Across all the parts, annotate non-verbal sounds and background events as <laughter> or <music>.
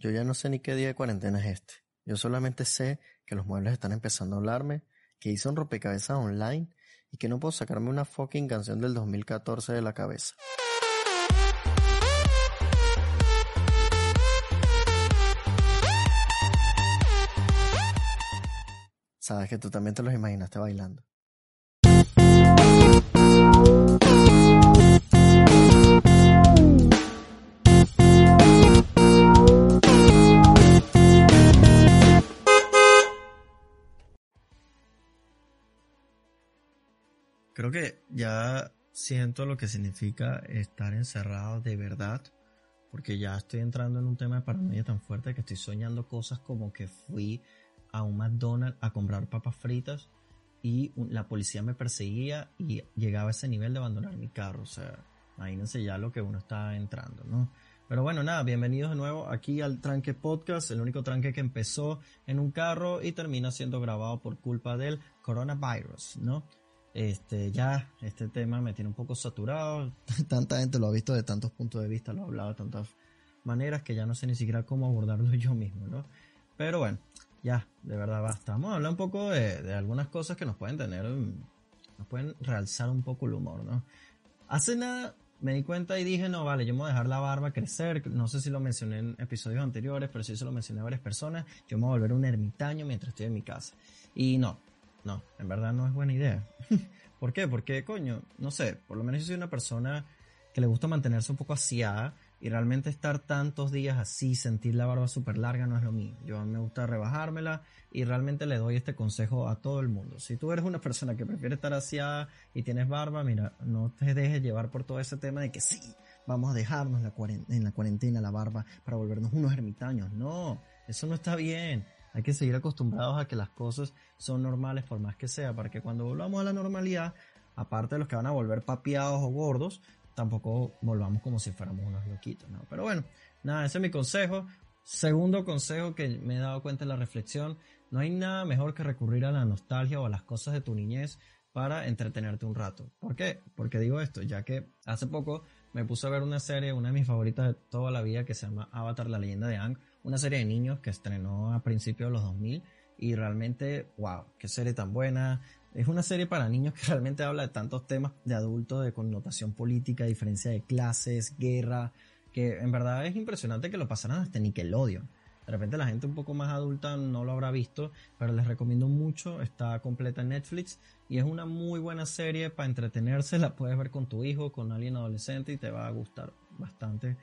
Yo ya no sé ni qué día de cuarentena es este. Yo solamente sé que los muebles están empezando a hablarme, que hice un rompecabezas online y que no puedo sacarme una fucking canción del 2014 de la cabeza. Sabes que tú también te los imaginaste bailando. Creo que ya siento lo que significa estar encerrado de verdad, porque ya estoy entrando en un tema de paranoia tan fuerte que estoy soñando cosas como que fui a un McDonald's a comprar papas fritas y la policía me perseguía y llegaba a ese nivel de abandonar mi carro. O sea, imagínense ya lo que uno está entrando, ¿no? Pero bueno, nada, bienvenidos de nuevo aquí al Tranque Podcast, el único tranque que empezó en un carro y termina siendo grabado por culpa del coronavirus, ¿no? Este, ya este tema me tiene un poco saturado, <laughs> tanta gente lo ha visto de tantos puntos de vista, lo ha hablado de tantas maneras que ya no sé ni siquiera cómo abordarlo <laughs> yo mismo, ¿no? Pero bueno, ya, de verdad basta. Vamos a hablar un poco de, algunas cosas que nos pueden tener, nos pueden realzar un poco el humor, ¿no? Hace nada me di cuenta y dije, no, vale, yo me voy a dejar la barba crecer. No sé si lo mencioné en episodios anteriores, pero sí se lo mencioné a varias personas. Yo me voy a volver un ermitaño mientras estoy en mi casa. Y no, no, en verdad no es buena idea. <laughs> ¿Por qué? Porque, coño, no sé, por lo menos yo soy una persona que le gusta mantenerse un poco asiada y realmente estar tantos días así, sentir la barba súper larga no es lo mío. Yo me gusta rebajármela y realmente le doy este consejo a todo el mundo. Si tú eres una persona que prefiere estar asiada y tienes barba, mira, no te dejes llevar por todo ese tema de que sí, vamos a dejarnos en la cuarentena la barba para volvernos unos ermitaños. No, eso no está bien. Hay que seguir acostumbrados a que las cosas son normales por más que sea, para que cuando volvamos a la normalidad, aparte de los que van a volver papiados o gordos, tampoco volvamos como si fuéramos unos loquitos, ¿no? Pero bueno, nada, ese es mi consejo. Segundo consejo que me he dado cuenta en la reflexión, no hay nada mejor que recurrir a la nostalgia o a las cosas de tu niñez para entretenerte un rato. ¿Por qué? Porque digo esto, ya que hace poco me puse a ver una serie, una de mis favoritas de toda la vida, que se llama Avatar, la leyenda de Aang, una serie de niños que estrenó a principios de los 2000 y realmente, wow, qué serie tan buena, es una serie para niños que <laughs> realmente habla de tantos temas de adultos, de connotación política, diferencia de clases, guerra, que en verdad es impresionante que lo pasaran hasta Nickelodeon. De repente la gente un poco más adulta no lo habrá visto, pero les recomiendo mucho, está completa en Netflix y es una muy buena serie para entretenerse, la puedes ver con tu hijo, con alguien adolescente y te va a gustar bastante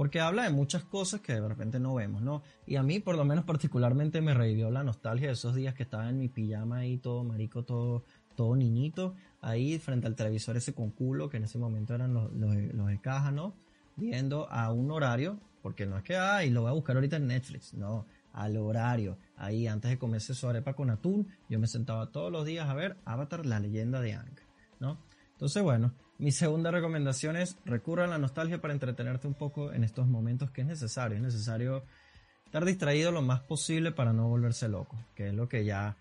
porque habla de muchas cosas que de repente no vemos, ¿no? Y a mí, por lo menos particularmente, me revivió la nostalgia de esos días que estaba en mi pijama ahí, todo marico, todo, todo niñito, ahí frente al televisor ese con culo, que en ese momento eran los, los, de caja, ¿no? Viendo a un horario, porque no es que, ay, lo voy a buscar ahorita en Netflix, no, al horario, ahí antes de comerse su arepa con atún, yo me sentaba todos los días a ver Avatar, la leyenda de Ang, ¿no? Entonces, bueno, mi segunda recomendación es recurra a la nostalgia para entretenerte un poco en estos momentos que es necesario. Es necesario estar distraído lo más posible para no volverse loco, que es lo que ya,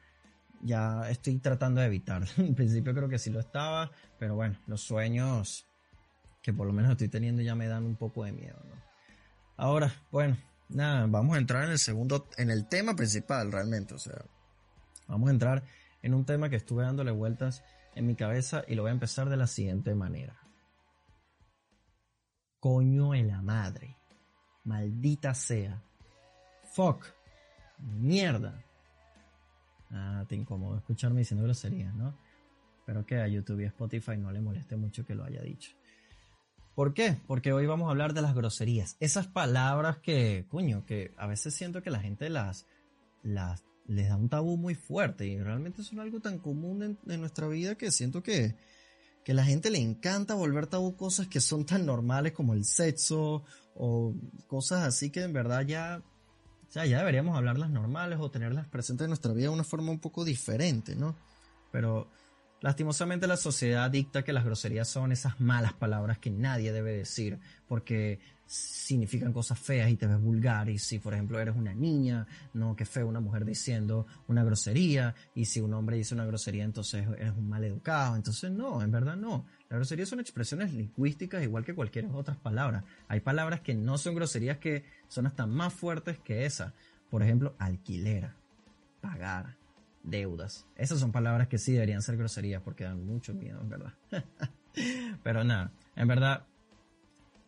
ya estoy tratando de evitar. <laughs> en principio creo que sí lo estaba, pero bueno, los sueños que por lo menos estoy teniendo ya me dan un poco de miedo. Ahora, bueno, nada, vamos a entrar en el segundo, en el tema principal realmente, o sea, vamos a entrar en un tema que estuve dándole vueltas en mi cabeza y lo voy a empezar de la siguiente manera. Coño en la madre. Maldita sea. Fuck. Mierda. Ah, te incomodo escucharme diciendo groserías, ¿no? Espero que a YouTube y Spotify no le moleste mucho que lo haya dicho. ¿Por qué? Porque hoy vamos a hablar de las groserías. Esas palabras que, coño, que a veces siento que la gente las, las les da un tabú muy fuerte y realmente son algo tan común en, nuestra vida que siento que, que la gente le encanta volver tabú cosas que son tan normales como el sexo o cosas así que en verdad ya, ya deberíamos hablarlas normales o tenerlas presentes en nuestra vida de una forma un poco diferente, ¿no? Pero Lastimosamente la sociedad dicta que las groserías son esas malas palabras que nadie debe decir porque significan cosas feas y te ves vulgar y si por ejemplo eres una niña, no, que feo una mujer diciendo una grosería y si un hombre dice una grosería entonces eres un mal educado, entonces no, en verdad no. Las groserías son expresiones lingüísticas igual que cualquier otras palabras. Hay palabras que no son groserías que son hasta más fuertes que esa. Por ejemplo, alquilera, pagar, deudas. Esas son palabras que sí deberían ser groserías porque dan mucho miedo, en verdad. <laughs> Pero nada, en verdad,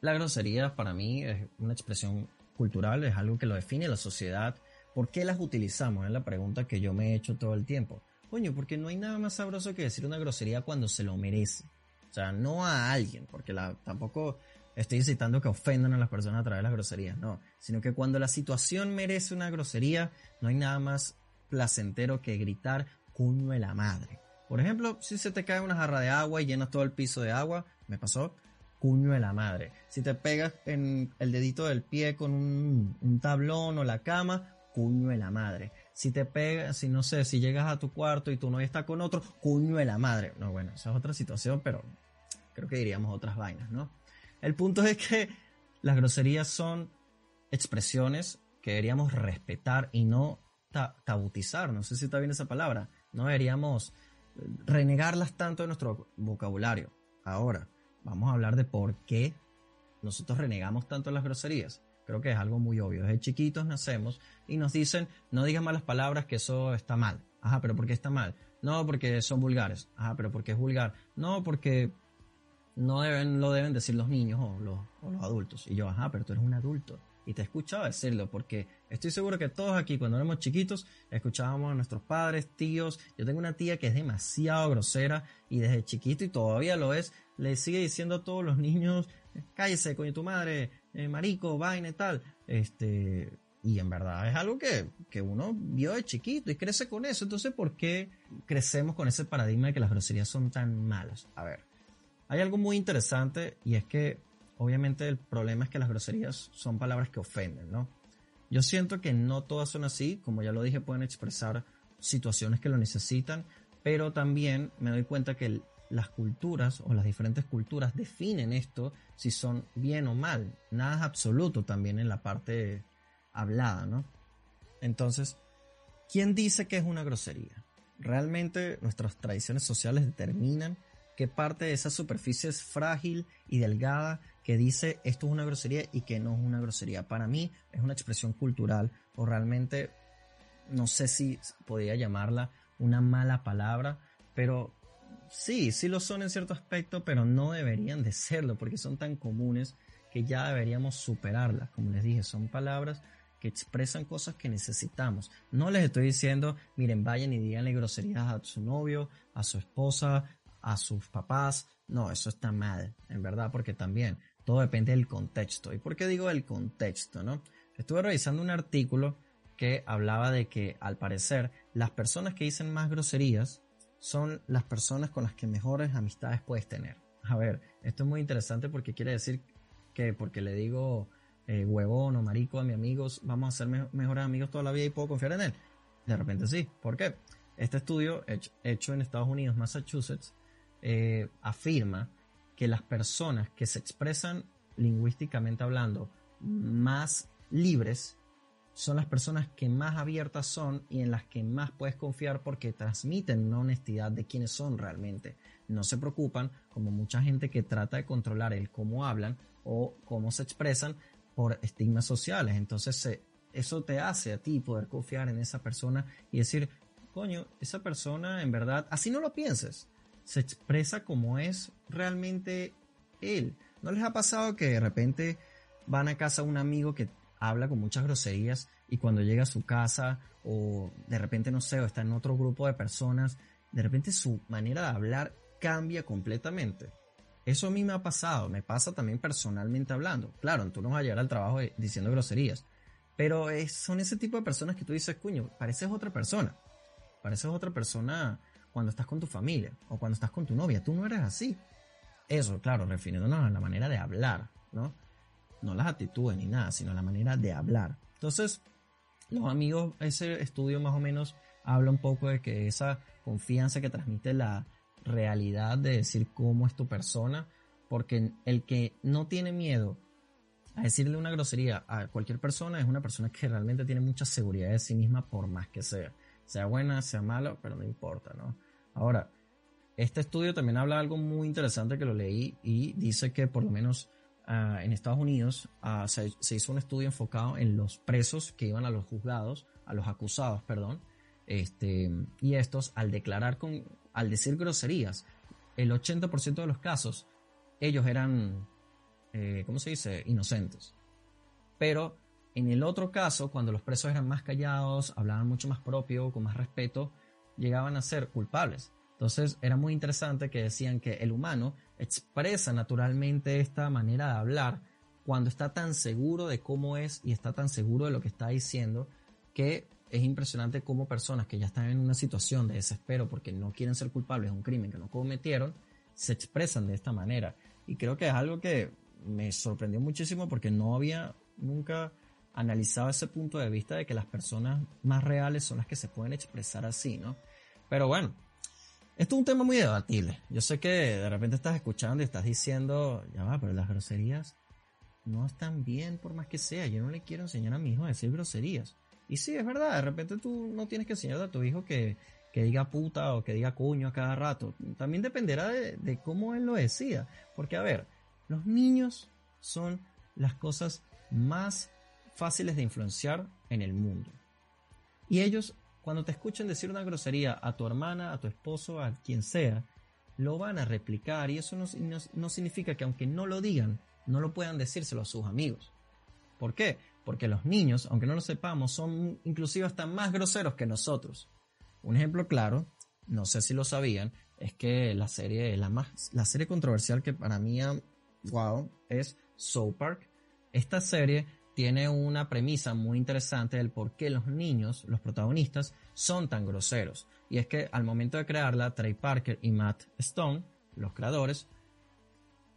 la grosería para mí es una expresión cultural, es algo que lo define la sociedad. ¿Por qué las utilizamos? Es la pregunta que yo me he hecho todo el tiempo. Coño, porque no hay nada más sabroso que decir una grosería cuando se lo merece. O sea, no a alguien, porque la, tampoco estoy incitando que ofendan a las personas a través de las groserías, no. Sino que cuando la situación merece una grosería, no hay nada más placentero que gritar cuño de la madre. Por ejemplo, si se te cae una jarra de agua y llenas todo el piso de agua, me pasó, cuño de la madre. Si te pegas en el dedito del pie con un, tablón o la cama, cuño de la madre. Si te pegas, si no sé, si llegas a tu cuarto y tu novia está con otro, cuño de la madre. No, bueno, esa es otra situación, pero creo que diríamos otras vainas, ¿no? El punto es que las groserías son expresiones que deberíamos respetar y no tabutizar, no sé si está bien esa palabra, no deberíamos renegarlas tanto de nuestro vocabulario. Ahora, vamos a hablar de por qué nosotros renegamos tanto las groserías. Creo que es algo muy obvio. Desde chiquitos nacemos y nos dicen, no digas malas palabras, que eso está mal. Ajá, pero ¿por qué está mal? No, porque son vulgares. Ajá, pero ¿por qué es vulgar? No, porque no deben, lo deben decir los niños o los, o los adultos. Y yo, ajá, pero tú eres un adulto y te he escuchado decirlo, porque estoy seguro que todos aquí cuando éramos chiquitos escuchábamos a nuestros padres, tíos. Yo tengo una tía que es demasiado grosera y desde chiquito y todavía lo es, le sigue diciendo a todos los niños, cállese, coño tu madre, eh, marico, vaina y tal. Este, y en verdad es algo que, que, uno vio de chiquito y crece con eso. Entonces, ¿por qué crecemos con ese paradigma de que las groserías son tan malas? A ver, hay algo muy interesante y es que obviamente el problema es que las groserías son palabras que ofenden, ¿no? Yo siento que no todas son así, como ya lo dije, pueden expresar situaciones que lo necesitan, pero también me doy cuenta que las culturas o las diferentes culturas definen esto si son bien o mal. Nada es absoluto también en la parte hablada, ¿no? Entonces, ¿quién dice que es una grosería? Realmente nuestras tradiciones sociales determinan parte de esa superficie es frágil y delgada que dice esto es una grosería y que no es una grosería. Para mí es una expresión cultural o realmente no sé si podría llamarla una mala palabra, pero sí, sí lo son en cierto aspecto, pero no deberían de serlo porque son tan comunes que ya deberíamos superarlas. Como les dije, son palabras que expresan cosas que necesitamos. No les estoy diciendo, miren, vayan y díganle groserías a su novio, a su esposa, a sus papás. No, eso está mal, en verdad, porque también todo depende del contexto. ¿Y por qué digo el contexto? ¿no? Estuve revisando un artículo que hablaba de que al parecer las personas que dicen más groserías son las personas con las que mejores amistades puedes tener. A ver, esto es muy interesante porque quiere decir que porque le digo eh, huevón o marico a mis amigos, vamos a ser mejores amigos toda la vida y puedo confiar en él. De repente sí. ¿Por qué? Este estudio hecho, en Estados Unidos, Massachusetts, eh, afirma que las personas que se expresan lingüísticamente hablando más libres son las personas que más abiertas son y en las que más puedes confiar porque transmiten una honestidad de quiénes son realmente. No se preocupan como mucha gente que trata de controlar el cómo hablan o cómo se expresan por estigmas sociales. Entonces eso te hace a ti poder confiar en esa persona y decir, coño, esa persona en verdad, así no lo pienses, se expresa como es realmente él. ¿No les ha pasado que de repente van a casa un amigo que habla con muchas groserías y cuando llega a su casa o de repente no sé, o está en otro grupo de personas, de repente su manera de hablar cambia completamente? Eso a mí me ha pasado, me pasa también personalmente hablando. Claro, tú no vas a llegar al trabajo diciendo groserías, pero son ese tipo de personas que tú dices, cuño, pareces otra persona. Pareces otra persona cuando estás con tu familia o cuando estás con tu novia. Tú no eres así. Eso, claro, refiriéndonos a la manera de hablar, ¿no? No las actitudes ni nada, sino la manera de hablar. Entonces, los amigos, ese estudio más o menos habla un poco de que esa confianza que transmite la, realidad de decir cómo es tu persona, porque el que no tiene miedo a decirle una grosería a cualquier persona es una persona que realmente tiene mucha seguridad de sí misma por más que sea. Sea buena, sea mala, pero no importa, ¿no? Ahora, este estudio también habla de algo muy interesante que lo leí y dice que por lo menos ah, en Estados Unidos ah, se, hizo un estudio enfocado en los presos que iban a los juzgados, a los acusados, perdón, este, y estos al declarar con, al decir groserías, el 80% de los casos ellos eran, eh, ¿cómo se dice?, inocentes. Pero en el otro caso, cuando los presos eran más callados, hablaban mucho más propio, con más respeto, llegaban a ser culpables. Entonces era muy interesante que decían que el humano expresa naturalmente esta manera de hablar cuando está tan seguro de cómo es y está tan seguro de lo que está diciendo que es impresionante cómo personas que ya están en una situación de desespero porque no quieren ser culpables de un crimen que no cometieron, se expresan de esta manera. Y creo que es algo que me sorprendió muchísimo porque no había nunca analizado ese punto de vista de que las personas más reales son las que se pueden expresar así, ¿no? Pero bueno, esto es un tema muy debatible. Yo sé que de repente estás escuchando y estás diciendo, ya va, pero las groserías no están bien por más que sea. Yo no le quiero enseñar a mi hijo a decir groserías. Y sí, es verdad, de repente tú no tienes que enseñarle a tu hijo que, que diga puta o que diga cuño a cada rato. También dependerá de, cómo él lo decida. Porque, a ver, los niños son las cosas más fáciles de influenciar en el mundo. Y ellos, cuando te escuchen decir una grosería a tu hermana, a tu esposo, a quien sea, lo van a replicar. Y eso no, no significa que aunque no lo digan, no lo puedan decírselo a sus amigos. ¿Por qué? Porque los niños, aunque no lo sepamos, son inclusive hasta más groseros que nosotros. Un ejemplo claro, no sé si lo sabían, es que la serie, la, más, la serie controversial que para mí, wow, es South Park. Esta serie tiene una premisa muy interesante del por qué los niños, los protagonistas, son tan groseros. Y es que al momento de crearla, Trey Parker y Matt Stone, los creadores,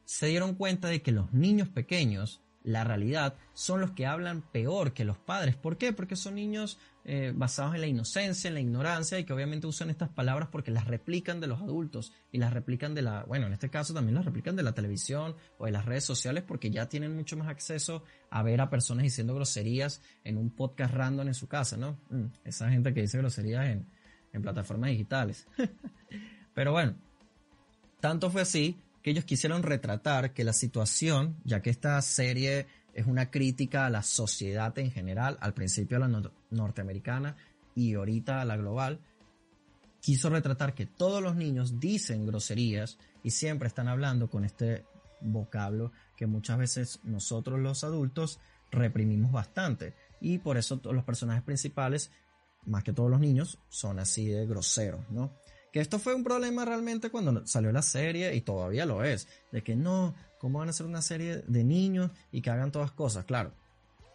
se dieron cuenta de que los niños pequeños la realidad son los que hablan peor que los padres. ¿Por qué? Porque son niños eh, basados en la inocencia, en la ignorancia y que obviamente usan estas palabras porque las replican de los adultos y las replican de la, bueno, en este caso también las replican de la televisión o de las redes sociales porque ya tienen mucho más acceso a ver a personas diciendo groserías en un podcast random en su casa, ¿no? Mm, esa gente que dice groserías en, en plataformas digitales. <laughs> Pero bueno, tanto fue así que ellos quisieron retratar que la situación, ya que esta serie es una crítica a la sociedad en general, al principio a la norteamericana y ahorita a la global, quiso retratar que todos los niños dicen groserías y siempre están hablando con este vocablo que muchas veces nosotros los adultos reprimimos bastante. Y por eso todos los personajes principales, más que todos los niños, son así de groseros, ¿no? Que esto fue un problema realmente cuando salió la serie y todavía lo es. De que no, ¿cómo van a hacer una serie de niños y que hagan todas cosas? Claro,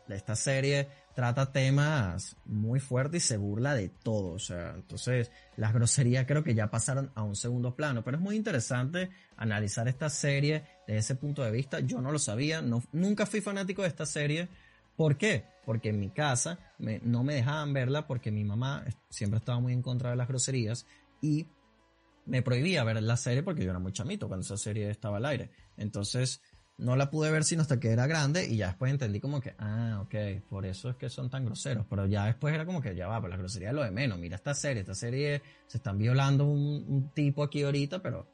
esta serie trata temas muy fuertes y se burla de todo. O sea, entonces las groserías creo que ya pasaron a un segundo plano. Pero es muy interesante analizar esta serie desde ese punto de vista. Yo no lo sabía, no, nunca fui fanático de esta serie. ¿Por qué? Porque en mi casa no me dejaban verla porque mi mamá siempre estaba muy en contra de las groserías y me prohibía ver la serie porque yo era muy chamito cuando esa serie estaba al aire. Entonces no la pude ver sino hasta que era grande y ya después entendí como que, ah, ok, por eso es que son tan groseros. Pero ya después era como que, ya va, pero la grosería lo de menos. Mira esta serie, esta serie se están violando un, tipo aquí ahorita, pero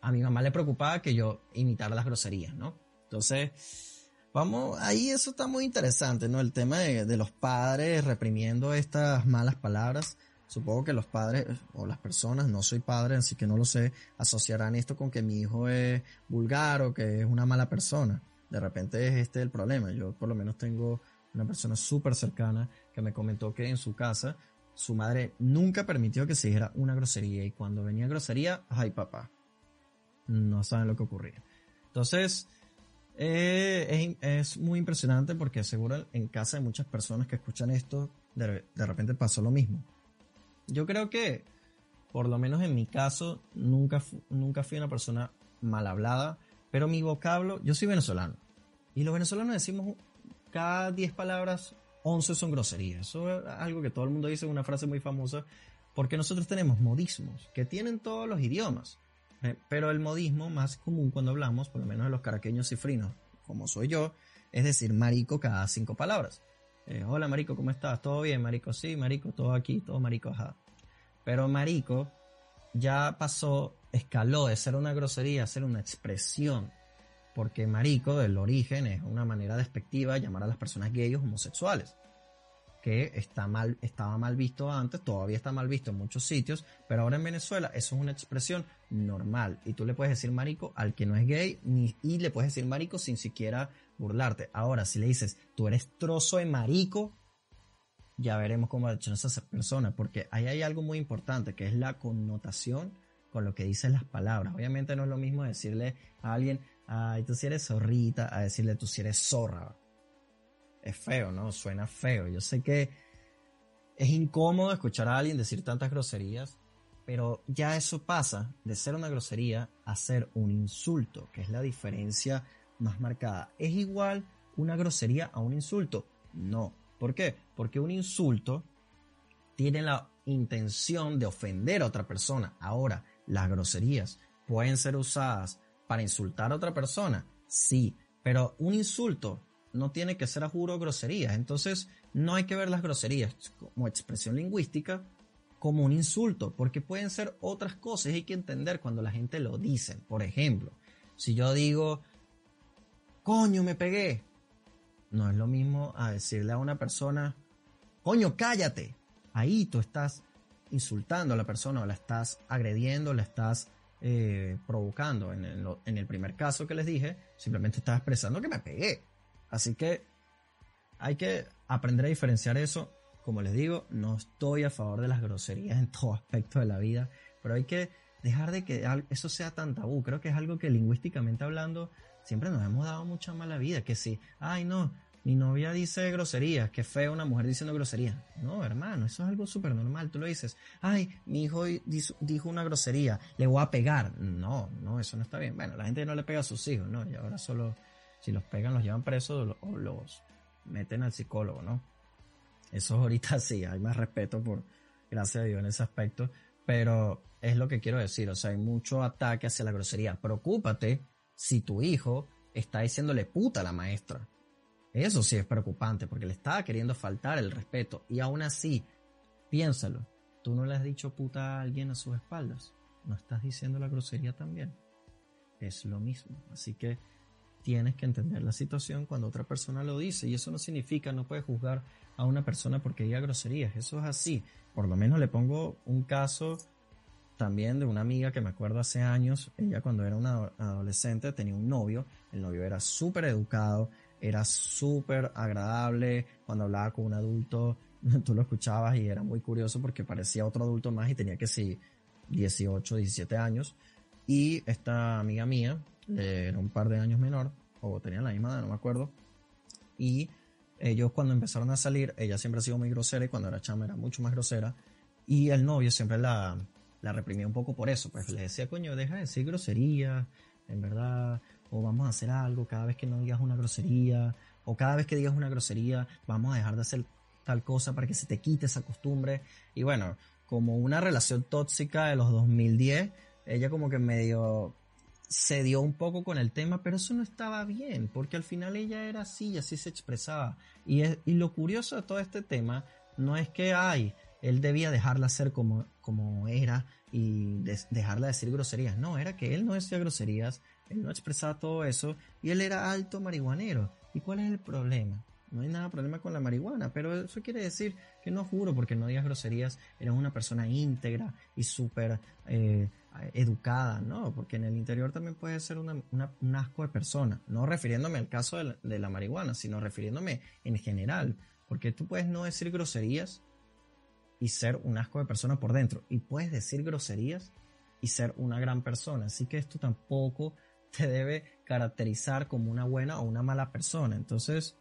a mi mamá le preocupaba que yo imitara las groserías, ¿no? Entonces, vamos, ahí eso está muy interesante, ¿no? El tema de los padres reprimiendo estas malas palabras. Supongo que los padres o las personas, no soy padre, así que no lo sé, asociarán esto con que mi hijo es vulgar o que es una mala persona. De repente es este el problema. Yo por lo menos tengo una persona súper cercana que me comentó que en su casa su madre nunca permitió que se dijera una grosería y cuando venía grosería, ay papá, no saben lo que ocurría. Entonces, eh, es, muy impresionante porque seguro en casa de muchas personas que escuchan esto, de repente pasó lo mismo yo creo que, por lo menos en mi caso, nunca, nunca fui una persona mal hablada, pero mi vocablo, yo soy venezolano. Y los venezolanos decimos cada 10 palabras, 11 son groserías. Eso es algo que todo el mundo dice, una frase muy famosa, Porque nosotros tenemos modismos que tienen todos los idiomas. Eh, pero el modismo más común cuando hablamos, por lo menos de los caraqueños cifrinos, como soy yo, es decir marico cada cinco palabras. Eh, hola marico, ¿cómo estás? ¿Todo bien, marico? Sí, marico, todo aquí, todo marico, ajá. Pero marico ya pasó, escaló de ser una grosería a ser una expresión. Porque marico, del origen, es una manera despectiva de llamar a las personas gays homosexuales que está mal, estaba mal visto antes, todavía está mal visto en muchos sitios, pero ahora en Venezuela eso es una expresión normal. Y tú le puedes decir marico al que no es gay ni, y le puedes decir marico sin siquiera burlarte. Ahora, si le dices tú eres trozo de marico, ya veremos cómo reacciona esa persona, porque ahí hay algo muy importante que es la connotación con lo que dicen las palabras. Obviamente no es lo mismo decirle a alguien, ay, tú si eres zorrita, a decirle tú si eres zorra es feo, ¿no? Suena feo. Yo sé que es incómodo escuchar a alguien decir tantas groserías, pero ya eso pasa de ser una grosería a ser un insulto, que es la diferencia más marcada. ¿Es igual una grosería a un insulto? No. ¿Por qué? Porque un insulto tiene la intención de ofender a otra persona. Ahora, las groserías pueden ser usadas para insultar a otra persona, sí, pero un insulto no tiene que ser a juro groserías. Entonces, no hay que ver las groserías como expresión lingüística como un insulto, porque pueden ser otras cosas. Hay que entender cuando la gente lo dice. Por ejemplo, si yo digo, coño, me pegué, no es lo mismo a decirle a una persona, coño, cállate. Ahí tú estás insultando a la persona o la estás agrediendo, la estás eh, provocando. En el, en el primer caso que les dije, simplemente estaba expresando que me pegué. Así que hay que aprender a diferenciar eso. Como les digo, no estoy a favor de las groserías <laughs> en todo aspecto de la vida, pero hay que dejar de que eso sea tan tabú. Creo que es algo que lingüísticamente hablando siempre nos hemos dado mucha mala vida. Que si, ay no, mi novia dice groserías, qué feo una mujer diciendo groserías. No, hermano, eso es algo súper normal. Tú lo dices, ay, mi hijo dijo una grosería, le voy a pegar. No, no, eso no está bien. Bueno, la gente no le pega a sus hijos, ¿no? Y ahora solo si los pegan, los llevan presos o los meten al psicólogo, ¿no? Eso ahorita <laughs> sí, hay más respeto por, gracias a Dios en ese aspecto, pero es lo que quiero decir, o sea, hay mucho ataque hacia la grosería. Preocúpate si tu hijo está diciéndole puta a la maestra. Eso sí es preocupante porque le está queriendo faltar el respeto y aún así, piénsalo, tú no le has dicho puta a alguien a sus espaldas, no estás diciendo la grosería también. Es lo mismo, así que tienes que entender la situación cuando otra persona lo dice. Y eso no significa, no puedes juzgar a una persona porque diga groserías. Eso es así. Por lo menos le pongo un caso también de una amiga que me acuerdo hace años. Ella cuando era una adolescente tenía un novio. El novio era súper educado, era súper agradable. Cuando hablaba con un adulto, <laughs> tú lo escuchabas y era muy curioso porque parecía otro adulto más y tenía que ser 18, 17 años. Y esta amiga mía, era un par de años menor, o tenían la misma edad, no me acuerdo. Y ellos cuando empezaron a salir, ella siempre ha sido muy grosera y cuando era chama era mucho más grosera. Y el novio siempre la, la reprimía un poco por eso, pues le decía, coño, deja de decir grosería, en verdad, o vamos a hacer algo cada vez que no digas una grosería, o cada vez que digas una grosería, vamos a dejar de hacer tal cosa para que se te quite esa costumbre. Y bueno, como una relación tóxica de los 2010, ella como que medio se dio un poco con el tema, pero eso no estaba bien, porque al final ella era así y así se expresaba. Y, y lo curioso de todo este tema no es que, ay, él debía dejarla ser como, como era y dejarla decir groserías. No, era que él no decía groserías, él no expresaba todo eso y él era alto marihuanero. ¿Y cuál es el problema? No hay nada problema con la marihuana, pero eso quiere decir que no juro porque no digas groserías, eres una persona íntegra y súper eh, educada, ¿no? Porque en el interior también puede ser una, un asco de persona, no refiriéndome al caso de la, marihuana, sino refiriéndome en general, porque tú puedes no decir groserías y ser un asco de persona por dentro, y puedes decir groserías y ser una gran persona, así que esto tampoco <laughs> te debe caracterizar como una buena o una mala persona, entonces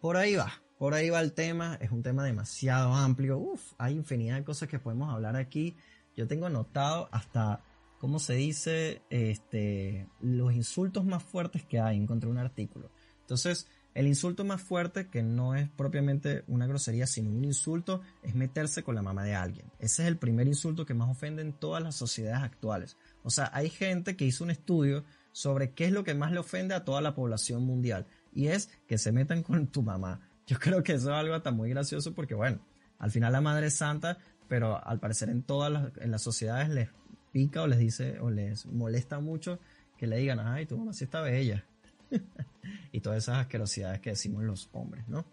por ahí va, por ahí va el tema, es un tema demasiado amplio, Uf, hay infinidad de cosas que podemos hablar aquí. Yo tengo anotado hasta, ¿cómo se dice? Este, los insultos más fuertes que hay, encontré un artículo. Entonces, El insulto más fuerte, que no es propiamente una grosería, sino un insulto, es meterse con la mamá de alguien. Ese es el primer insulto que más ofende en todas las sociedades actuales. O sea, hay gente que hizo un estudio sobre qué es lo que más le ofende a toda la población mundial. Y es que se metan con tu mamá. Yo creo que eso es algo hasta muy gracioso porque, bueno, al final la madre es santa, pero al parecer en todas las, las sociedades les pica o les dice o les molesta mucho que le digan, ay, tu mamá sí está bella. <laughs> y todas esas asquerosidades que decimos los hombres, ¿no?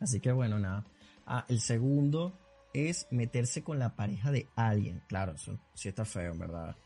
Así que bueno, nada. Ah, el segundo es meterse con la pareja de alguien. Claro, eso sí está feo, verdad.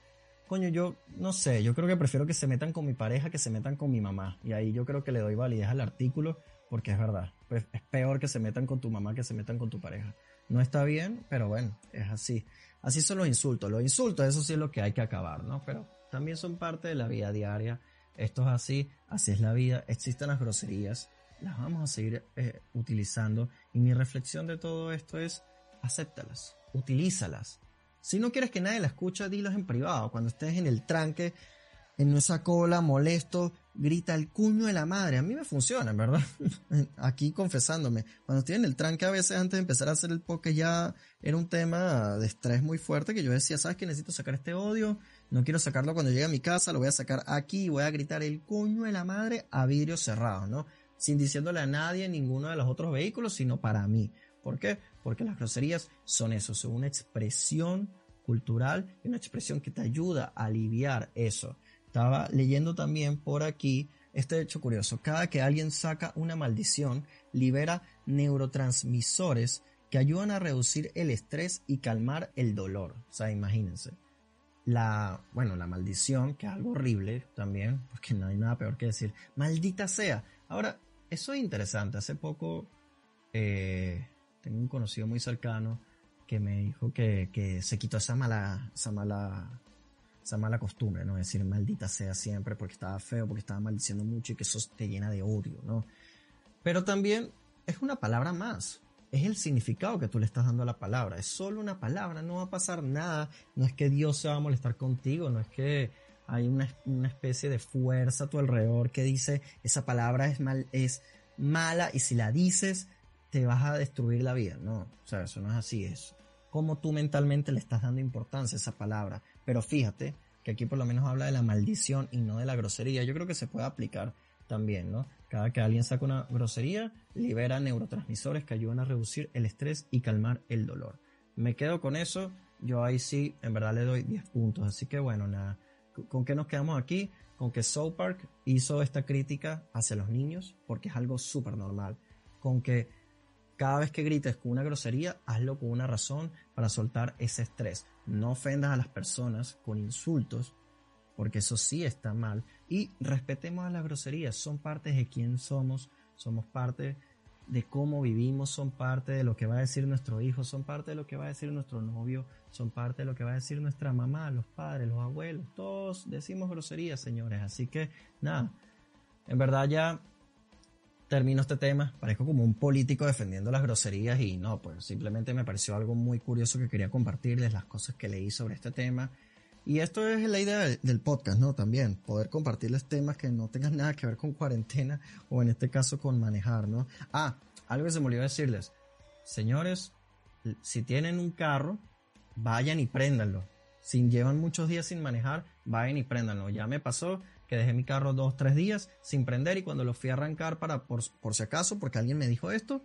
Coño, yo no sé, yo creo que prefiero que se metan con mi pareja que se metan con mi mamá. Y ahí yo creo que le doy validez al artículo porque es verdad. Pues es peor que se metan con tu mamá que se metan con tu pareja. No está bien, pero bueno, es así. Así son los insultos. Los insultos, eso sí es lo que hay que acabar, ¿no? Pero también son parte de la vida diaria esto es así, así es la vida, existen las groserías, las vamos a seguir eh, utilizando y mi reflexión de todo esto es, acéptalas, utilízalas. Si no quieres que nadie la escuche, dilas en privado, cuando estés en el tranque, en esa cola, molesto, grita el cuño de la madre. A mí me funciona, ¿verdad? <laughs> Aquí confesándome. Cuando estoy en el tranque a veces antes de empezar a hacer el podcast ya era un tema de estrés muy fuerte que yo decía, ¿sabes que necesito sacar este odio? No quiero sacarlo cuando llegue a mi casa, lo voy a sacar aquí y voy a gritar el cuño de la madre a vidrio cerrado, ¿no? Sin diciéndole a nadie ninguno de los otros vehículos, sino para mí. ¿Por qué? Porque las groserías son eso, son una expresión cultural y una expresión que te ayuda a aliviar eso. Estaba leyendo también por aquí este hecho curioso. Cada que alguien saca una maldición, libera neurotransmisores que ayudan a reducir el estrés y calmar el dolor. O sea, imagínense la, bueno, la maldición, que es algo horrible también, porque no hay nada peor que decir, maldita sea. Ahora, eso es interesante. Hace poco eh, tengo un conocido muy cercano que me dijo que, que, se quitó esa mala, esa mala, esa mala costumbre, ¿no? Decir maldita sea siempre porque estaba feo, porque estaba maldiciendo mucho y que eso te llena de odio, ¿no? Pero también es una palabra más es el significado que tú le estás dando a la palabra. Es solo una palabra, no va a pasar nada. No es que Dios se va a molestar contigo, no es que hay una, especie de fuerza a tu alrededor que dice esa palabra es, mal, es mala y si la dices te vas a destruir la vida. No, o sea, eso no es así. Es como tú mentalmente le estás dando importancia a esa palabra. Pero fíjate que aquí por lo menos habla de la maldición y no de la grosería. Yo creo que se puede aplicar también, ¿no? Cada que alguien saca una grosería, libera neurotransmisores que ayudan a reducir el estrés y calmar el dolor. Me quedo con eso. Yo ahí sí, en verdad le doy 10 puntos. Así que bueno, nada. ¿Con qué nos quedamos aquí? Con que South Park hizo esta crítica hacia los niños, porque es algo súper normal. Con que cada vez que grites con una grosería, hazlo con una razón para soltar ese estrés. No ofendas a las personas con insultos, porque eso sí está mal. Y respetemos a las groserías, son parte de quién somos, somos parte de cómo vivimos, son parte de lo que va a decir nuestro hijo, son parte de lo que va a decir nuestro novio, son parte de lo que va a decir nuestra mamá, los padres, los abuelos, todos decimos groserías, señores. Así que nada, en verdad ya termino este tema, parezco como un político defendiendo las groserías y no, pues simplemente me pareció algo muy curioso que quería compartirles, las cosas que leí sobre este tema y esto es la idea del podcast, ¿no? También poder compartirles temas que no tengan nada que ver con cuarentena o en este caso con manejar, ¿no? Ah, algo que se me olvidó decirles. Señores, si tienen un carro, vayan y préndanlo. Si llevan muchos días sin manejar, vayan y préndanlo. Ya me pasó que dejé mi carro dos, tres días sin prender y cuando lo fui a arrancar para, por, por si acaso, porque alguien me dijo esto,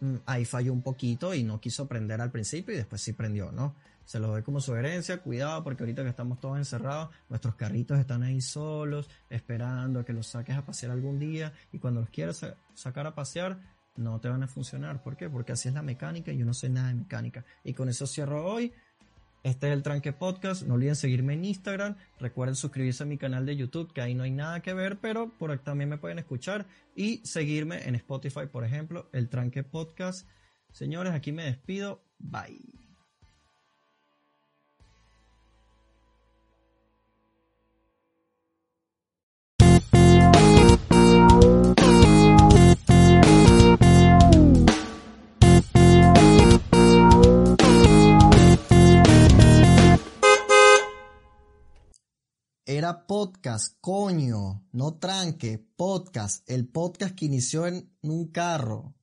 mm, ahí falló un poquito y no quiso prender al principio y después sí prendió, ¿no? Se los doy como sugerencia, cuidado porque ahorita que estamos todos encerrados, nuestros carritos están ahí solos, esperando a que los saques a pasear algún día y cuando los quieras sacar a pasear, no te van a funcionar. ¿Por qué? Porque así es la mecánica y yo no sé nada de mecánica. Y con eso cierro hoy. Este es el Tranque Podcast. No olviden seguirme en Instagram. Recuerden suscribirse a mi canal de YouTube, que ahí no hay nada que ver, pero por aquí también me pueden escuchar. Y seguirme en Spotify, por ejemplo, el Tranque Podcast. Señores, aquí me despido. Bye. Era podcast, coño, no tranque, podcast, el podcast que inició en un carro.